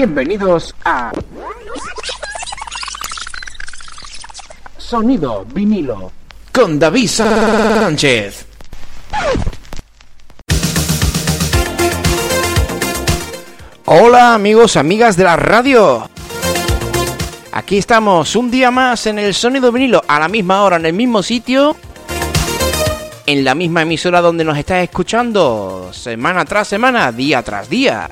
Bienvenidos a Sonido vinilo con David Sánchez. Hola amigos, amigas de la radio. Aquí estamos un día más en el Sonido vinilo, a la misma hora, en el mismo sitio, en la misma emisora donde nos estás escuchando, semana tras semana, día tras día.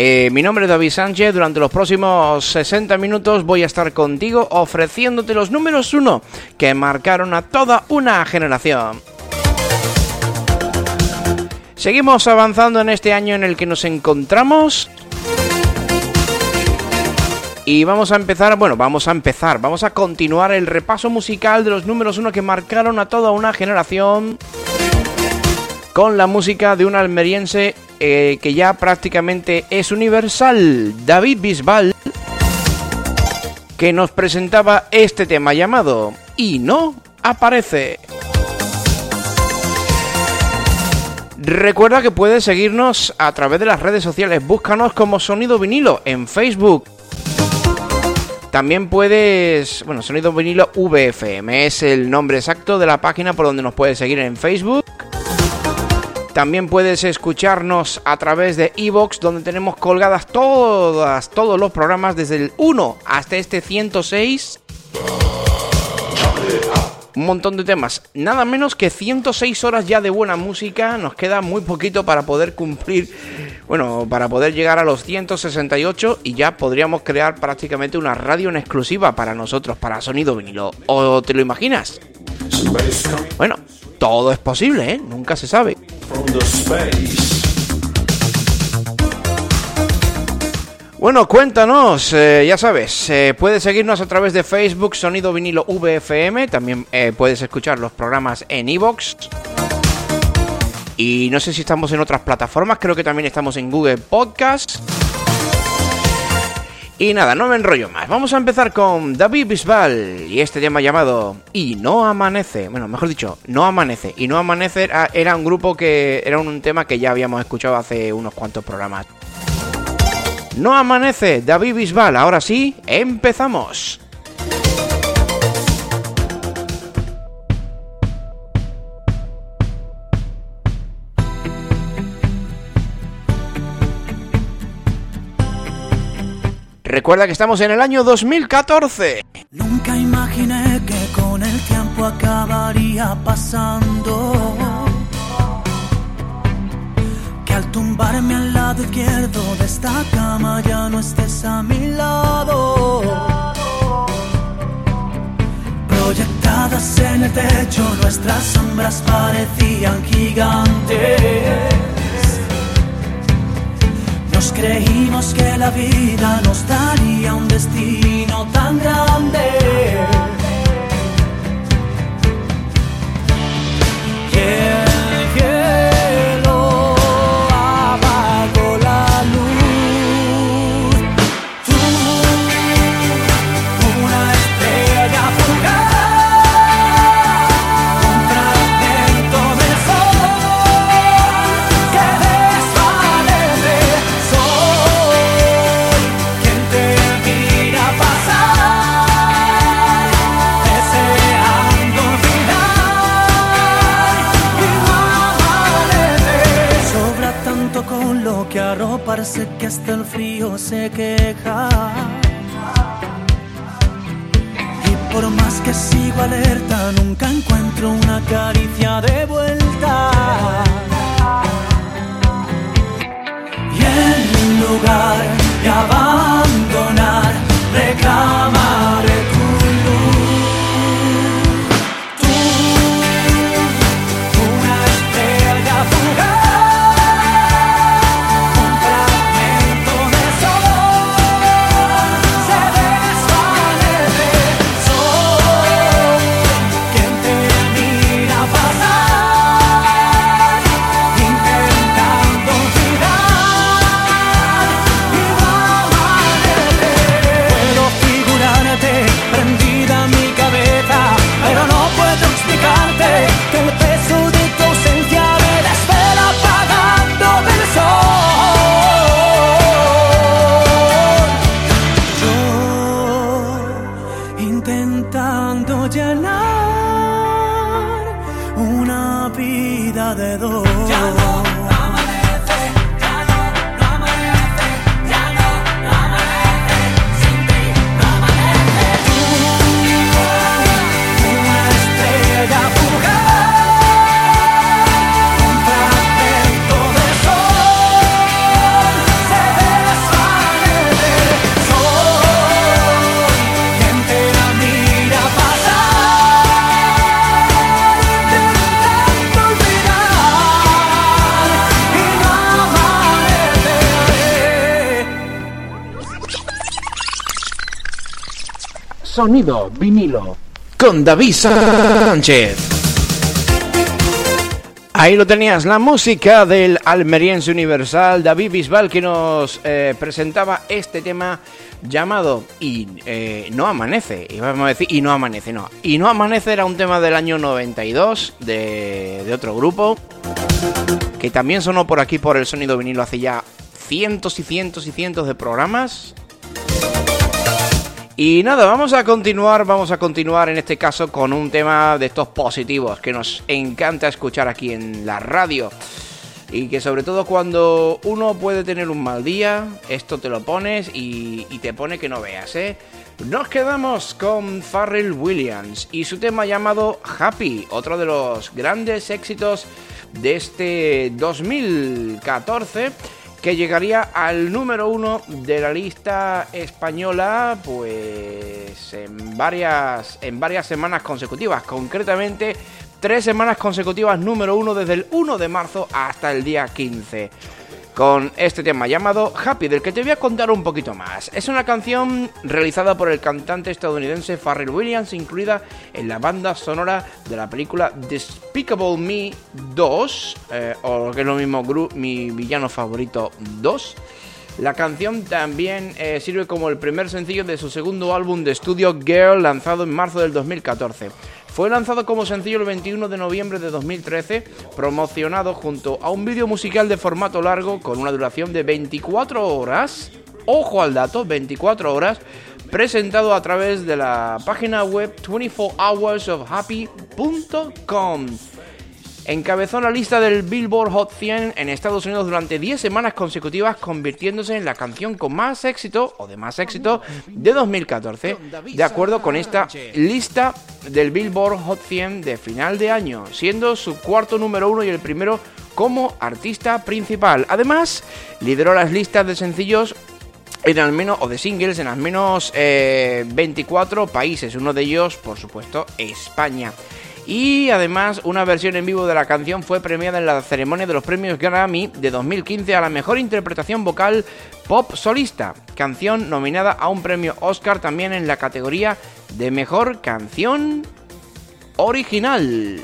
Eh, mi nombre es David Sánchez. Durante los próximos 60 minutos voy a estar contigo ofreciéndote los números 1 que marcaron a toda una generación. Seguimos avanzando en este año en el que nos encontramos. Y vamos a empezar, bueno, vamos a empezar, vamos a continuar el repaso musical de los números 1 que marcaron a toda una generación con la música de un almeriense eh, que ya prácticamente es universal, David Bisbal, que nos presentaba este tema llamado Y no aparece. Recuerda que puedes seguirnos a través de las redes sociales, búscanos como Sonido Vinilo en Facebook. También puedes, bueno, Sonido Vinilo VFM es el nombre exacto de la página por donde nos puedes seguir en Facebook. También puedes escucharnos a través de Evox, donde tenemos colgadas todas, todos los programas desde el 1 hasta este 106. Un montón de temas. Nada menos que 106 horas ya de buena música. Nos queda muy poquito para poder cumplir, bueno, para poder llegar a los 168 y ya podríamos crear prácticamente una radio en exclusiva para nosotros, para Sonido Vinilo. ¿O te lo imaginas? Bueno, todo es posible, ¿eh? Nunca se sabe. Bueno, cuéntanos, eh, ya sabes, eh, puedes seguirnos a través de Facebook Sonido Vinilo VFM, también eh, puedes escuchar los programas en iVoox. Y no sé si estamos en otras plataformas, creo que también estamos en Google Podcast. Y nada, no me enrollo más. Vamos a empezar con David Bisbal y este tema llamado Y no amanece. Bueno, mejor dicho, no amanece. Y no amanece era un grupo que era un tema que ya habíamos escuchado hace unos cuantos programas. No amanece, David Bisbal. Ahora sí, empezamos. Recuerda que estamos en el año 2014. Nunca imaginé que con el tiempo acabaría pasando. Que al tumbarme al lado izquierdo de esta cama ya no estés a mi lado. Proyectadas en el techo, nuestras sombras parecían gigantes. Nos creímos que la vida nos daría un destino tan grande. Y arroparse que hasta el frío se queja. Y por más que sigo alerta, nunca encuentro una caricia de vuelta. Y en lugar de abandonar, reclamaré Sonido vinilo. con David Sánchez. Ahí lo tenías, la música del almeriense universal David Bisbal que nos eh, presentaba este tema llamado Y eh, no amanece. Y vamos a decir, y no amanece, no. Y no amanece era un tema del año 92 de, de otro grupo que también sonó por aquí por el sonido vinilo hace ya cientos y cientos y cientos de programas. Y nada, vamos a continuar, vamos a continuar en este caso con un tema de estos positivos que nos encanta escuchar aquí en la radio. Y que sobre todo cuando uno puede tener un mal día, esto te lo pones y, y te pone que no veas, ¿eh? Nos quedamos con Farrell Williams y su tema llamado Happy, otro de los grandes éxitos de este 2014 que llegaría al número uno de la lista española pues en varias en varias semanas consecutivas. Concretamente tres semanas consecutivas número uno desde el 1 de marzo hasta el día 15 con este tema llamado Happy, del que te voy a contar un poquito más. Es una canción realizada por el cantante estadounidense Pharrell Williams, incluida en la banda sonora de la película Despicable Me 2, eh, o que es lo mismo, Gru, mi villano favorito 2. La canción también eh, sirve como el primer sencillo de su segundo álbum de estudio Girl, lanzado en marzo del 2014. Fue lanzado como sencillo el 21 de noviembre de 2013, promocionado junto a un vídeo musical de formato largo con una duración de 24 horas. Ojo al dato, 24 horas, presentado a través de la página web 24hoursofhappy.com. Encabezó la lista del Billboard Hot 100 en Estados Unidos durante 10 semanas consecutivas, convirtiéndose en la canción con más éxito o de más éxito de 2014, de acuerdo con esta lista del Billboard Hot 100 de final de año, siendo su cuarto número uno y el primero como artista principal. Además, lideró las listas de sencillos en al menos, o de singles en al menos eh, 24 países, uno de ellos, por supuesto, España. Y además, una versión en vivo de la canción fue premiada en la ceremonia de los premios Grammy de 2015 a la mejor interpretación vocal pop solista, canción nominada a un premio Oscar también en la categoría de mejor canción original.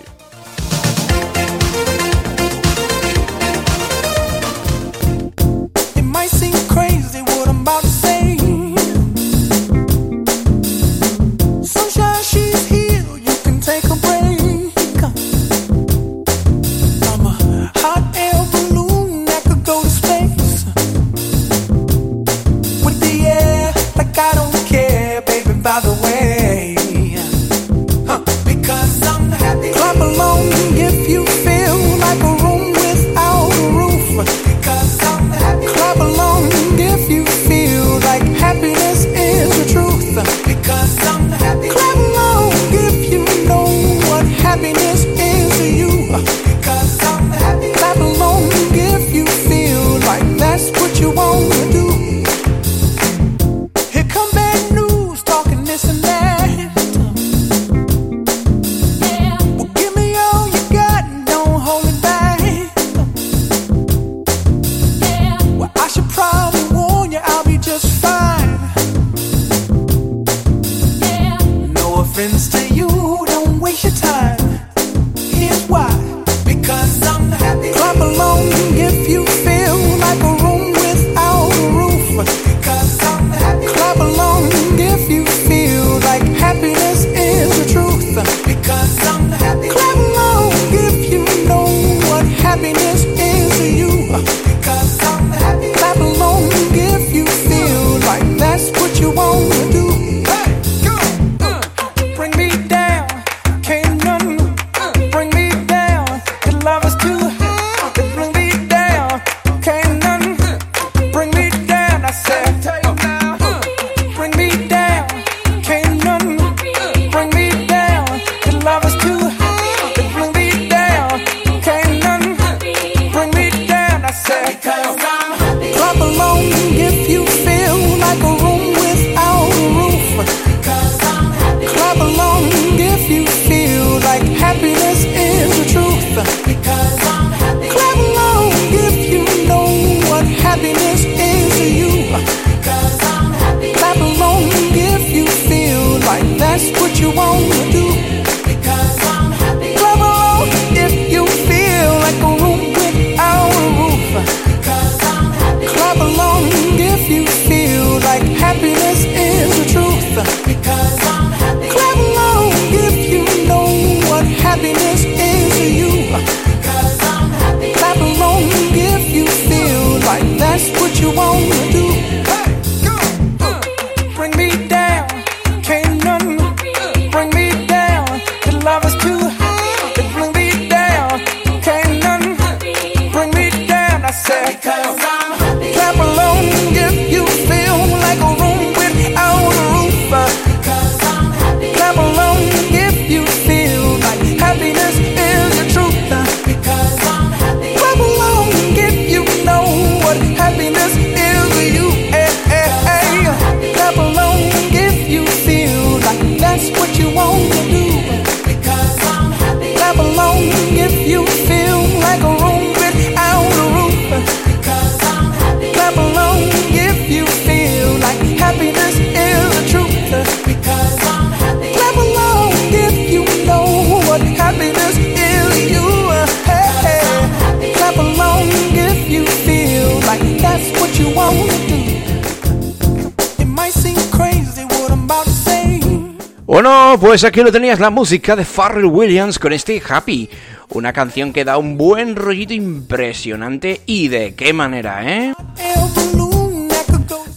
Pues aquí lo tenías, la música de Pharrell Williams con este Happy. Una canción que da un buen rollito impresionante y de qué manera, ¿eh?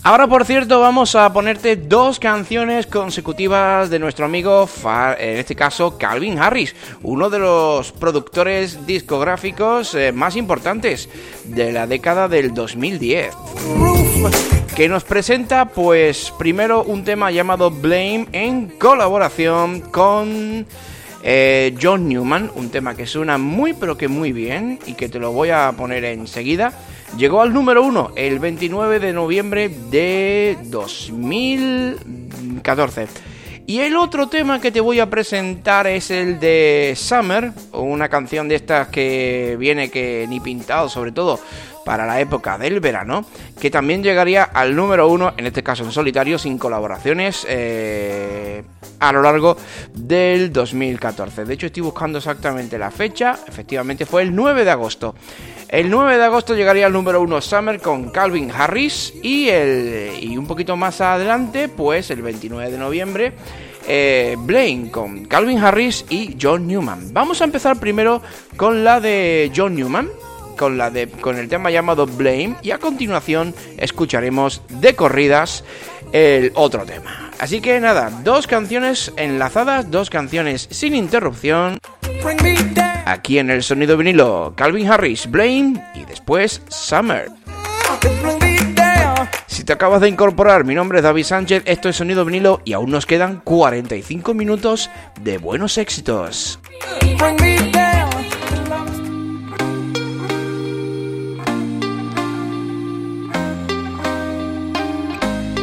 Ahora, por cierto, vamos a ponerte dos canciones consecutivas de nuestro amigo, en este caso, Calvin Harris, uno de los productores discográficos eh, más importantes de la década del 2010 que nos presenta pues primero un tema llamado Blame en colaboración con eh, John Newman, un tema que suena muy pero que muy bien y que te lo voy a poner enseguida. Llegó al número uno el 29 de noviembre de 2014. Y el otro tema que te voy a presentar es el de Summer, una canción de estas que viene que ni pintado, sobre todo para la época del verano, que también llegaría al número uno, en este caso en solitario, sin colaboraciones, eh, a lo largo del 2014. De hecho, estoy buscando exactamente la fecha, efectivamente fue el 9 de agosto. El 9 de agosto llegaría al número uno Summer con Calvin Harris y, el, y un poquito más adelante, pues el 29 de noviembre, eh, Blaine con Calvin Harris y John Newman. Vamos a empezar primero con la de John Newman, con, la de, con el tema llamado Blame y a continuación escucharemos de corridas el otro tema. Así que nada, dos canciones enlazadas, dos canciones sin interrupción. Aquí en el sonido vinilo, Calvin Harris, Blame y después Summer. Si te acabas de incorporar, mi nombre es David Sánchez, esto es Sonido Vinilo y aún nos quedan 45 minutos de buenos éxitos.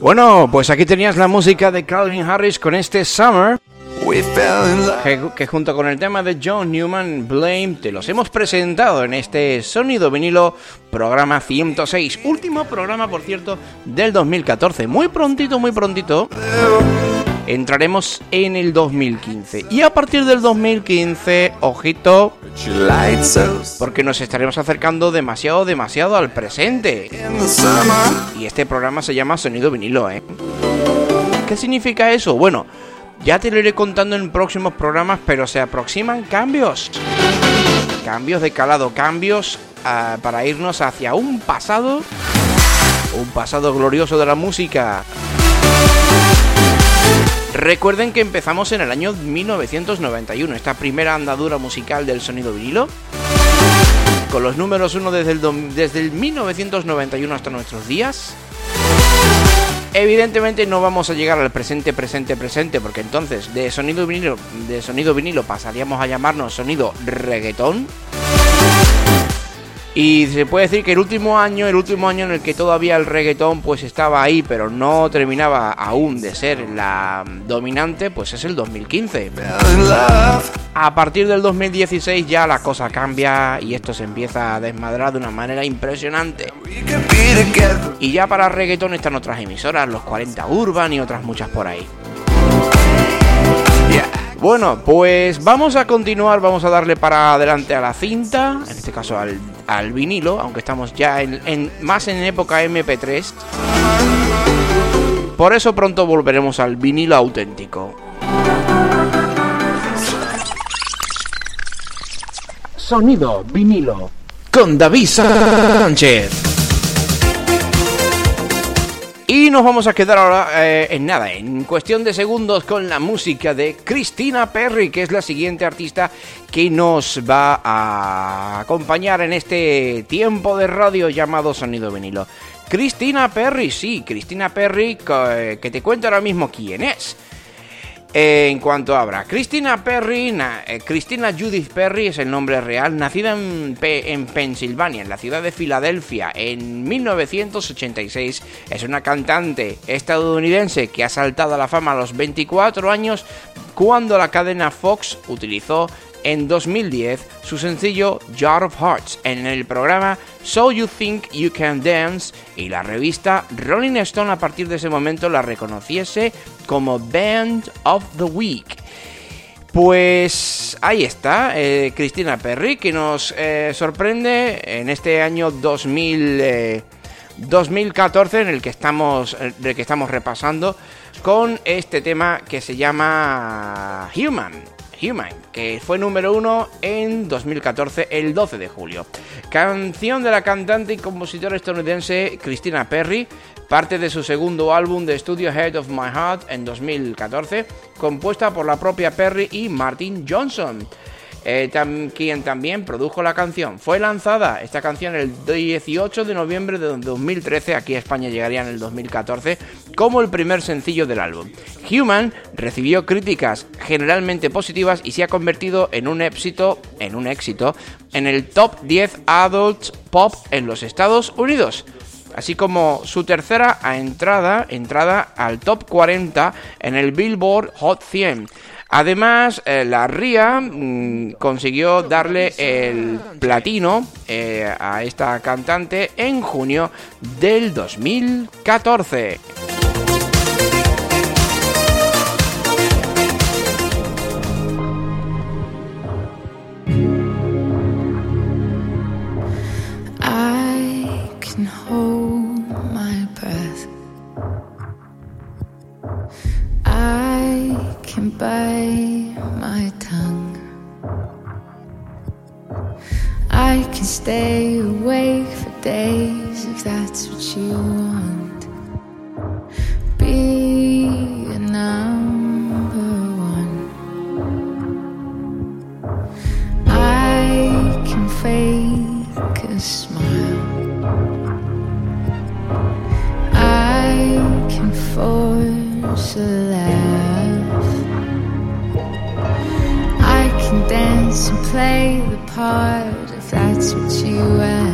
Bueno, pues aquí tenías la música de Calvin Harris con este Summer, que, que junto con el tema de John Newman, Blame, te los hemos presentado en este Sonido Vinilo, programa 106. Último programa, por cierto, del 2014. Muy prontito, muy prontito. Entraremos en el 2015. Y a partir del 2015, ojito, porque nos estaremos acercando demasiado, demasiado al presente. Y este programa se llama Sonido Vinilo, ¿eh? ¿Qué significa eso? Bueno, ya te lo iré contando en próximos programas, pero se aproximan cambios. Cambios de calado, cambios ah, para irnos hacia un pasado, un pasado glorioso de la música. Recuerden que empezamos en el año 1991, esta primera andadura musical del sonido vinilo, con los números uno desde el, desde el 1991 hasta nuestros días. Evidentemente no vamos a llegar al presente, presente, presente, porque entonces de sonido vinilo, de sonido vinilo pasaríamos a llamarnos sonido reggaetón. Y se puede decir que el último año, el último año en el que todavía el reggaetón pues estaba ahí, pero no terminaba aún de ser la dominante, pues es el 2015. A partir del 2016 ya la cosa cambia y esto se empieza a desmadrar de una manera impresionante. Y ya para reggaetón están otras emisoras, los 40 Urban y otras muchas por ahí. Bueno, pues vamos a continuar, vamos a darle para adelante a la cinta, en este caso al, vinilo, aunque estamos ya en, más en época MP3. Por eso pronto volveremos al vinilo auténtico. Sonido vinilo. Con David Sánchez. Y nos vamos a quedar ahora eh, en nada, en cuestión de segundos con la música de Christina Perry, que es la siguiente artista que nos va a acompañar en este tiempo de radio llamado Sonido Vinilo. Christina Perry, sí, Christina Perry, eh, que te cuento ahora mismo quién es. En cuanto abra, Christina Perry, eh, Judith Perry es el nombre real, nacida en, en Pensilvania, en la ciudad de Filadelfia, en 1986. Es una cantante estadounidense que ha saltado a la fama a los 24 años cuando la cadena Fox utilizó en 2010 su sencillo Jar of Hearts en el programa So You Think You Can Dance y la revista Rolling Stone a partir de ese momento la reconociese como Band of the Week. Pues ahí está, eh, Cristina Perry, que nos eh, sorprende en este año 2000, 2014 eh, en el que estamos, el que estamos repasando con este tema que se llama Human. Human, que fue número uno en 2014, el 12 de julio. Canción de la cantante y compositora estadounidense Christina Perry, parte de su segundo álbum de estudio Head of My Heart en 2014, compuesta por la propia Perry y Martin Johnson eh, quien también produjo la canción. Fue lanzada esta canción el 18 de noviembre de 2013, aquí a España llegaría en el 2014, como el primer sencillo del álbum. Human recibió críticas generalmente positivas y se ha convertido en un éxito, en un éxito, en el top 10 adult pop en los Estados Unidos así como su tercera entrada, entrada al top 40 en el Billboard Hot 100. Además, eh, la RIA mm, consiguió darle el platino eh, a esta cantante en junio del 2014. Stay awake for days if that's what you want. Be a number one. I can fake a smile. I can force a play the part if that's what you ask.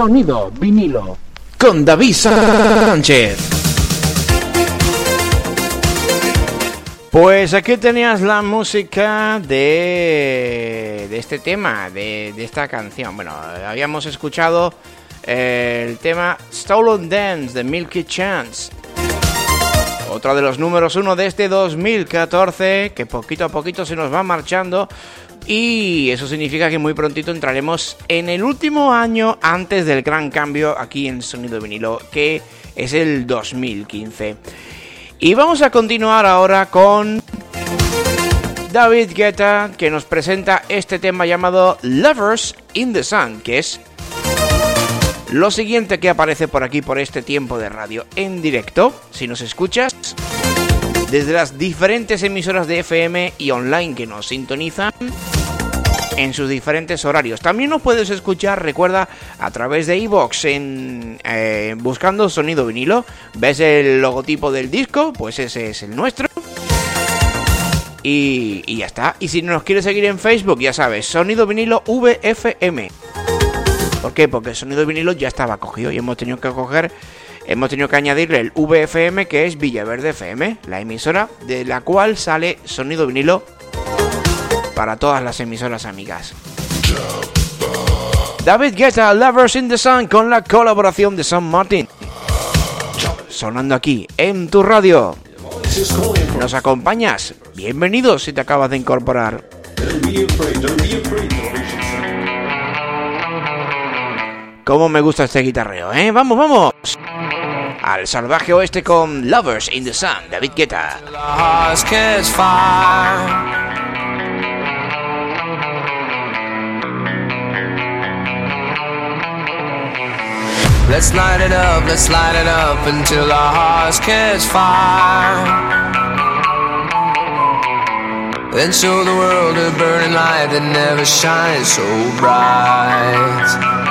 Sonido vinilo. con David Sánchez. Pues aquí tenías la música de, de este tema, de, de esta canción. Bueno, habíamos escuchado eh, el tema Stolen Dance de Milky Chance. Otro de los números uno de este 2014, que poquito a poquito se nos va marchando. Y eso significa que muy prontito entraremos en el último año antes del gran cambio aquí en Sonido Vinilo, que es el 2015. Y vamos a continuar ahora con David Guetta, que nos presenta este tema llamado Lovers in the Sun, que es lo siguiente que aparece por aquí por este tiempo de radio en directo, si nos escuchas, desde las diferentes emisoras de FM y online que nos sintonizan en sus diferentes horarios. También nos puedes escuchar, recuerda, a través de iVoox en eh, buscando sonido vinilo. ¿Ves el logotipo del disco? Pues ese es el nuestro. Y, ya está. Y si nos quieres seguir en Facebook, ya sabes, sonido vinilo VFM. ¿Por qué? Porque el sonido vinilo ya estaba cogido y hemos tenido que coger, hemos tenido que añadirle el VFM que es Villaverde FM, la emisora de la cual sale sonido vinilo para todas las emisoras amigas. David Guetta, Lovers in the Sun, con la colaboración de San Martin. Sonando aquí en tu radio. ¿Nos acompañas? Bienvenidos si te acabas de incorporar. Cómo me gusta este guitarreo, ¿eh? Vamos, vamos. Al salvaje oeste con Lovers in the Sun, David Guetta. Let's light it up, let's light it up until our hearts catch fire. Then show the world a burning light that never shines so bright.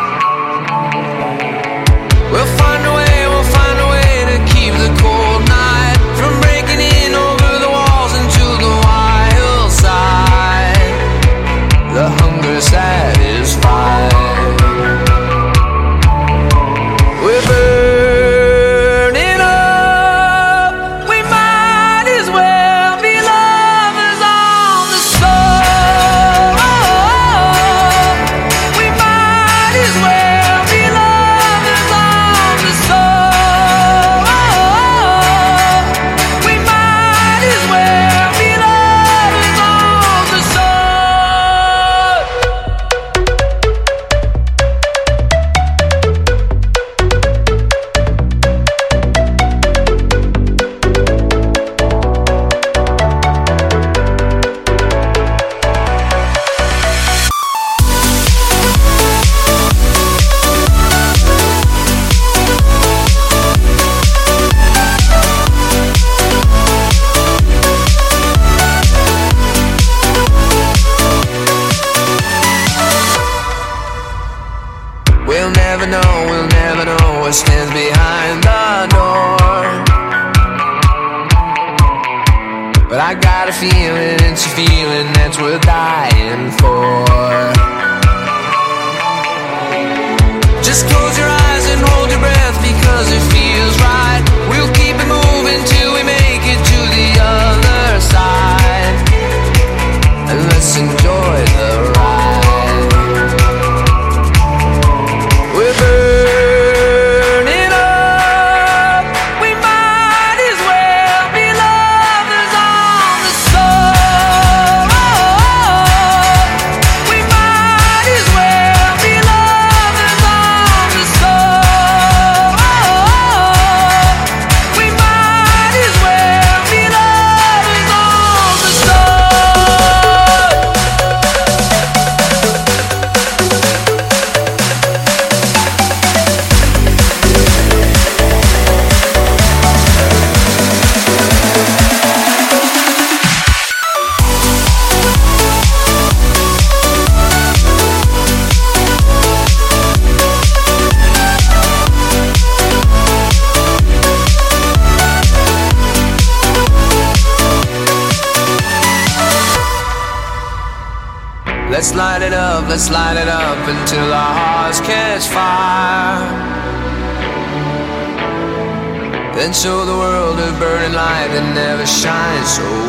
Light it up until our hearts catch fire. Then show the world a burning light that never shines so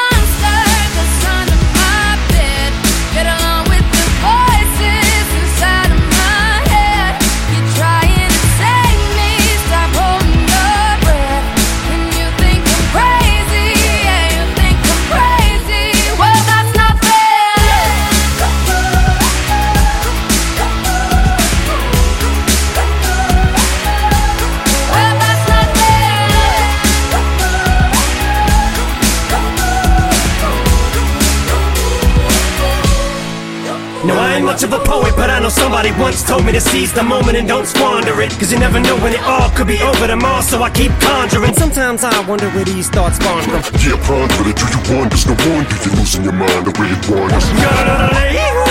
Told me to seize the moment and don't squander it. Cause you never know when it all could be over tomorrow, so I keep conjuring. Sometimes I wonder where these thoughts spawn from. Yeah, ponder it. Do you wonder? No wonder you're losing your mind the way it wanders.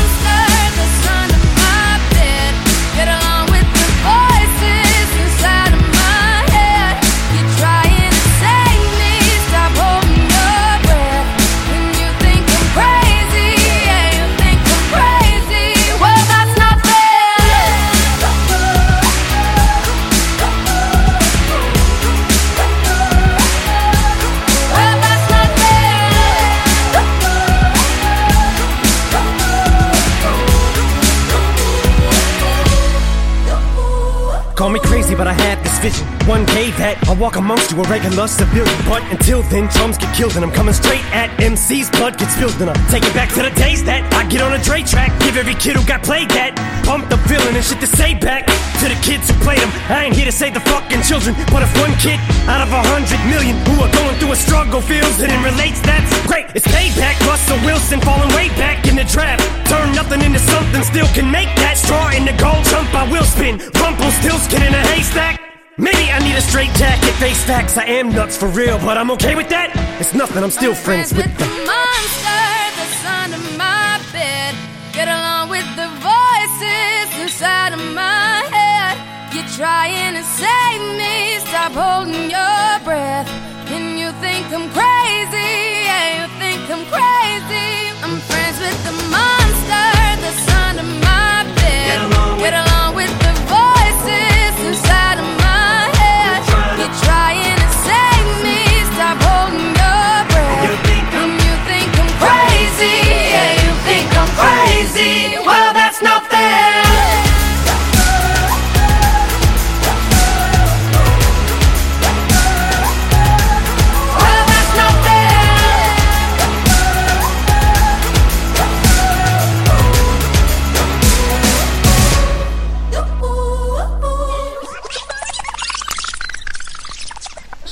But I had this vision. One day that I'll walk amongst you, a regular civilian. But until then, chums get killed, and I'm coming straight at MC's blood gets spilled, and I'm taking back to the days that I get on a Dre track. Give every kid who got played that. Pump the villain and shit to say back to the kids who played them. I ain't here to save the fucking children, but if one kid out of a hundred million who are going through a struggle feels it and relates, that's great. It's payback. Russell Wilson falling way back in the draft. Nothing into something, still can make that straw in the gold jump. I will spin. Rumpelstiltskin in a haystack. Maybe I need a straight jacket, face facts. I am nuts for real, but I'm okay with that. It's nothing, I'm still friends with the the. monster that's under my bed. Get along with the voices inside of my head. You're trying to save me. Stop holding your breath.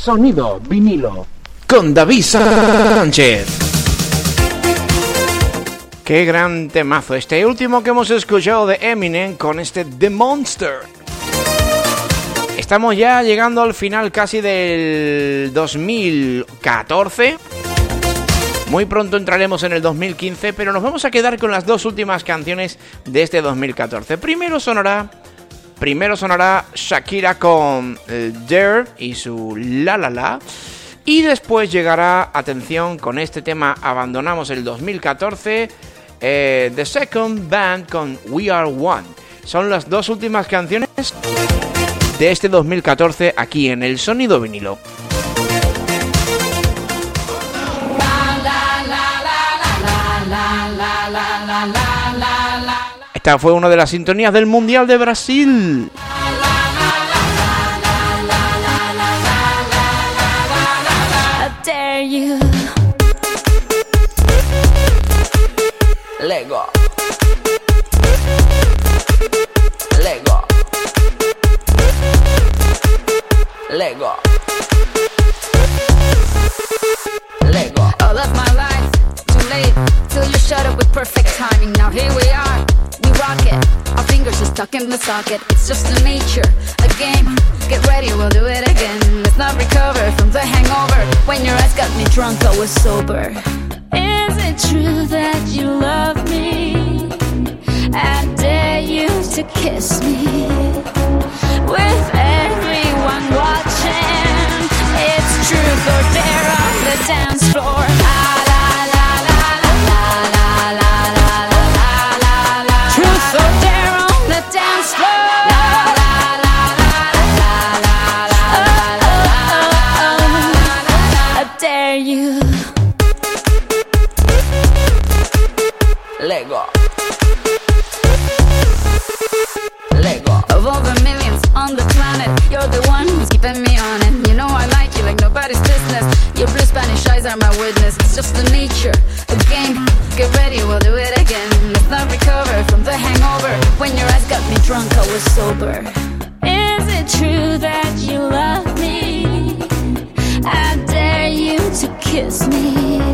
Sonido vinilo. con David Sánchez. Qué gran temazo. Este último que hemos escuchado de Eminem con este The Monster. Estamos ya llegando al final casi del 2014. Muy pronto entraremos en el 2015, pero nos vamos a quedar con las dos últimas canciones de este 2014. Primero sonará, primero sonará Shakira con eh, Dare y su La La La. Y después llegará, atención, con este tema abandonamos el 2014, eh, The Second Band con We Are One. Son las dos últimas canciones de este 2014 aquí en el Sonido Vinilo. Fue una de las sintonías del Mundial de Brasil. Socket. It's just a nature, a game. Get ready, we'll do it again. Let's not recover from the hangover. When your eyes got me drunk, I was sober. Is it true that you love me? I dare you to kiss me with everyone watching. It's truth or dare on the dance floor. La, are my witness. It's just the nature a game. Get ready, we'll do it again. Let's not recover from the hangover. When your eyes got me drunk, I was sober. Is it true that you love me? I dare you to kiss me.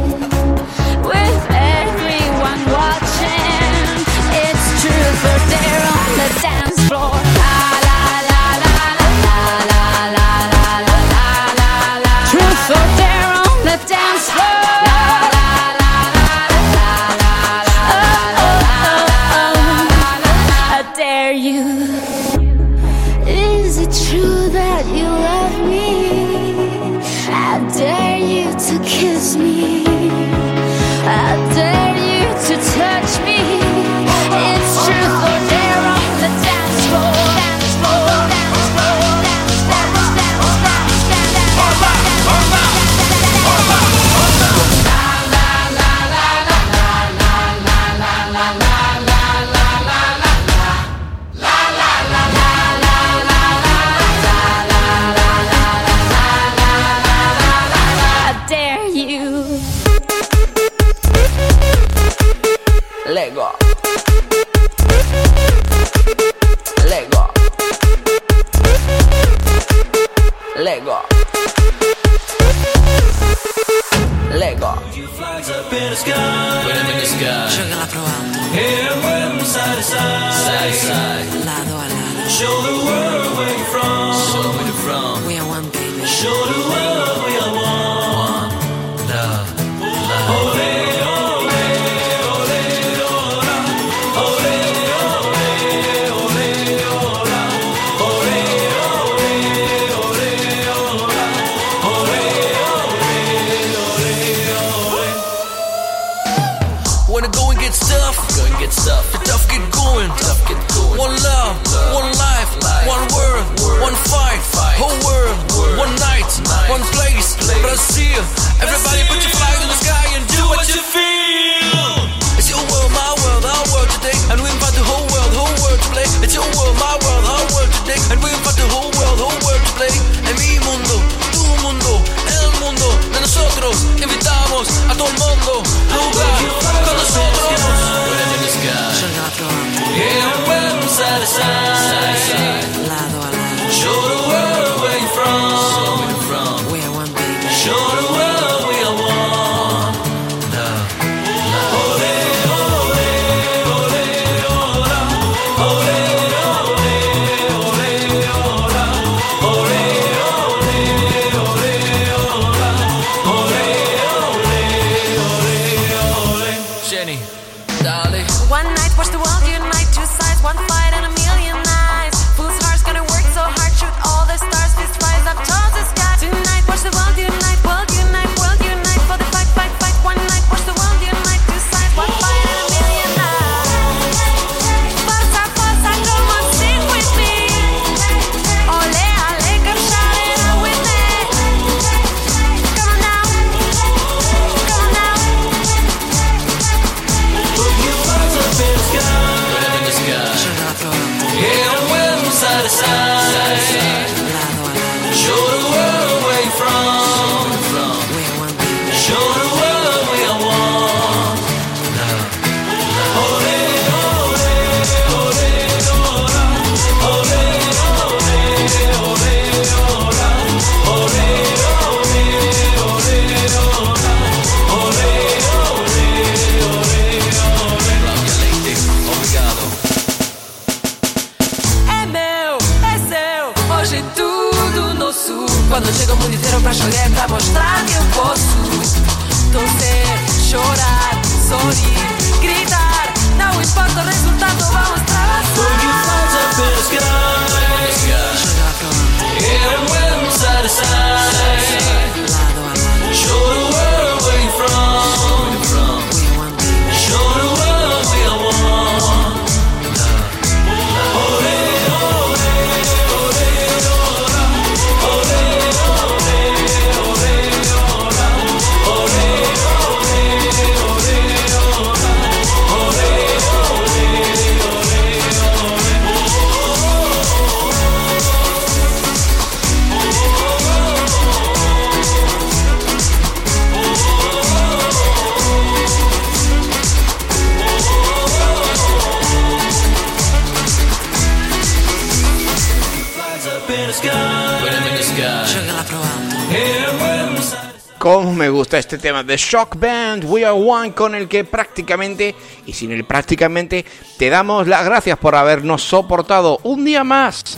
Tema de Shock Band, We Are One, con el que prácticamente, y sin el prácticamente, te damos las gracias por habernos soportado un día más.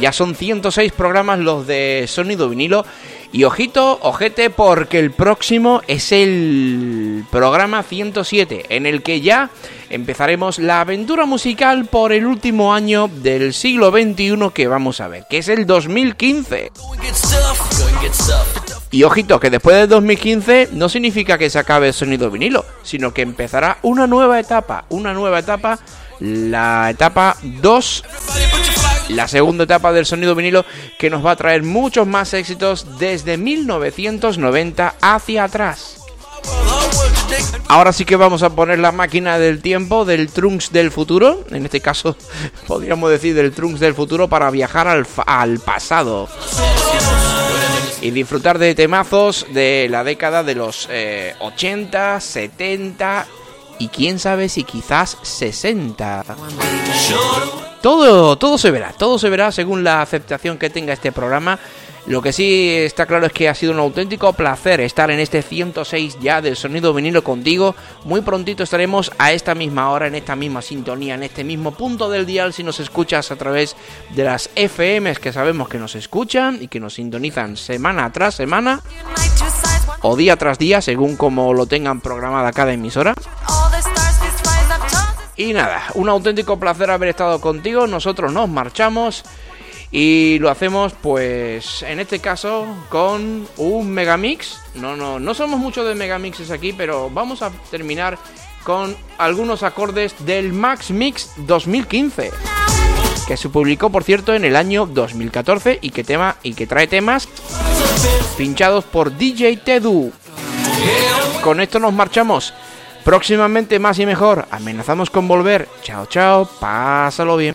Ya son 106 programas los de sonido vinilo. Y ojito, ojete, porque el próximo es el programa 107, en el que ya empezaremos la aventura musical por el último año del siglo XXI que vamos a ver, que es el 2015. Y ojito, que después del 2015 no significa que se acabe el sonido vinilo, sino que empezará una nueva etapa, una nueva etapa, la etapa 2, la segunda etapa del sonido vinilo, que nos va a traer muchos más éxitos desde 1990 hacia atrás. Ahora sí que vamos a poner la máquina del tiempo del Trunks del futuro, en este caso podríamos decir del Trunks del futuro para viajar al, al pasado y disfrutar de temazos de la década de los eh, 80, 70 y quién sabe si quizás 60. Todo, todo se verá, todo se verá según la aceptación que tenga este programa. Lo que sí está claro es que ha sido un auténtico placer estar en este 106 ya del sonido vinilo contigo. Muy prontito estaremos a esta misma hora, en esta misma sintonía, en este mismo punto del dial si nos escuchas a través de las FMs que sabemos que nos escuchan y que nos sintonizan semana tras semana o día tras día según como lo tengan programada cada emisora. Y nada, un auténtico placer haber estado contigo. Nosotros nos marchamos y lo hacemos, pues, en este caso, con un megamix. No, no, no somos muchos de megamixes aquí, pero vamos a terminar con algunos acordes del Max Mix 2015. Que se publicó, por cierto, en el año 2014 y que, tema, y que trae temas pinchados por DJ Tedu. Con esto nos marchamos. Próximamente más y mejor. Amenazamos con volver. Chao, chao. Pásalo bien.